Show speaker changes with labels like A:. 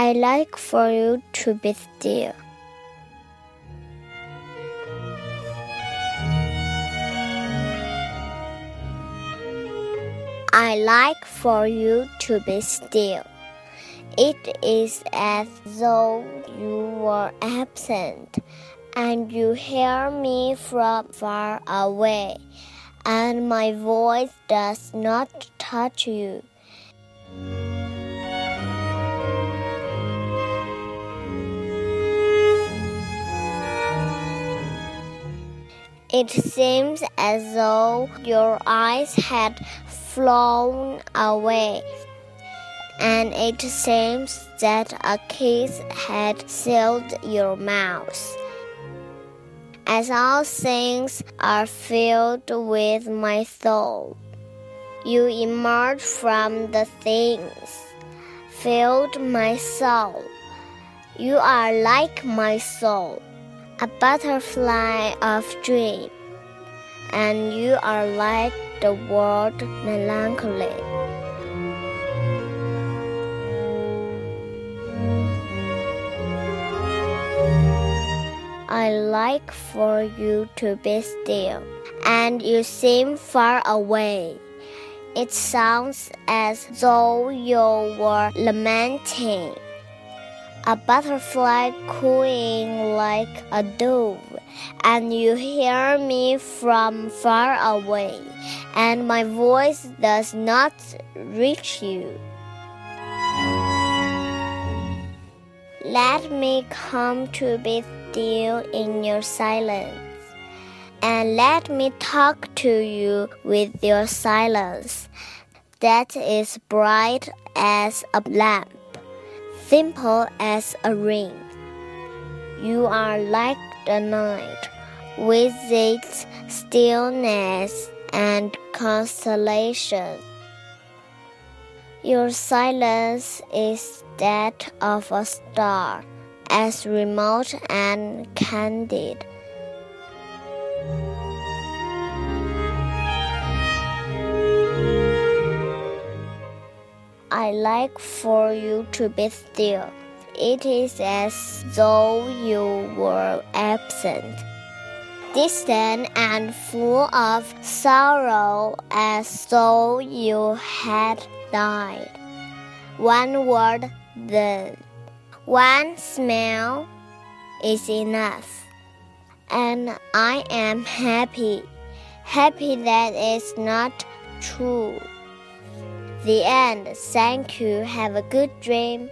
A: I like for you to be still. I like for you to be still. It is as though you were absent and you hear me from far away, and my voice does not touch you. It seems as though your eyes had flown away, and it seems that a kiss had sealed your mouth. As all things are filled with my soul, you emerge from the things, filled my soul. You are like my soul a butterfly of dream, and you are like the world melancholy. I like for you to be still, and you seem far away. It sounds as though you were lamenting a butterfly cooing like a dove, and you hear me from far away, and my voice does not reach you. Let me come to be still in your silence, and let me talk to you with your silence that is bright as a lamp simple as a ring. You are like the night, with its stillness and constellation. Your silence is that of a star, as remote and candid. I like for you to be still. It is as though you were absent, distant and full of sorrow, as though you had died. One word, then, one smell is enough. And I am happy, happy that it's not true. The end. Thank you. Have a good dream.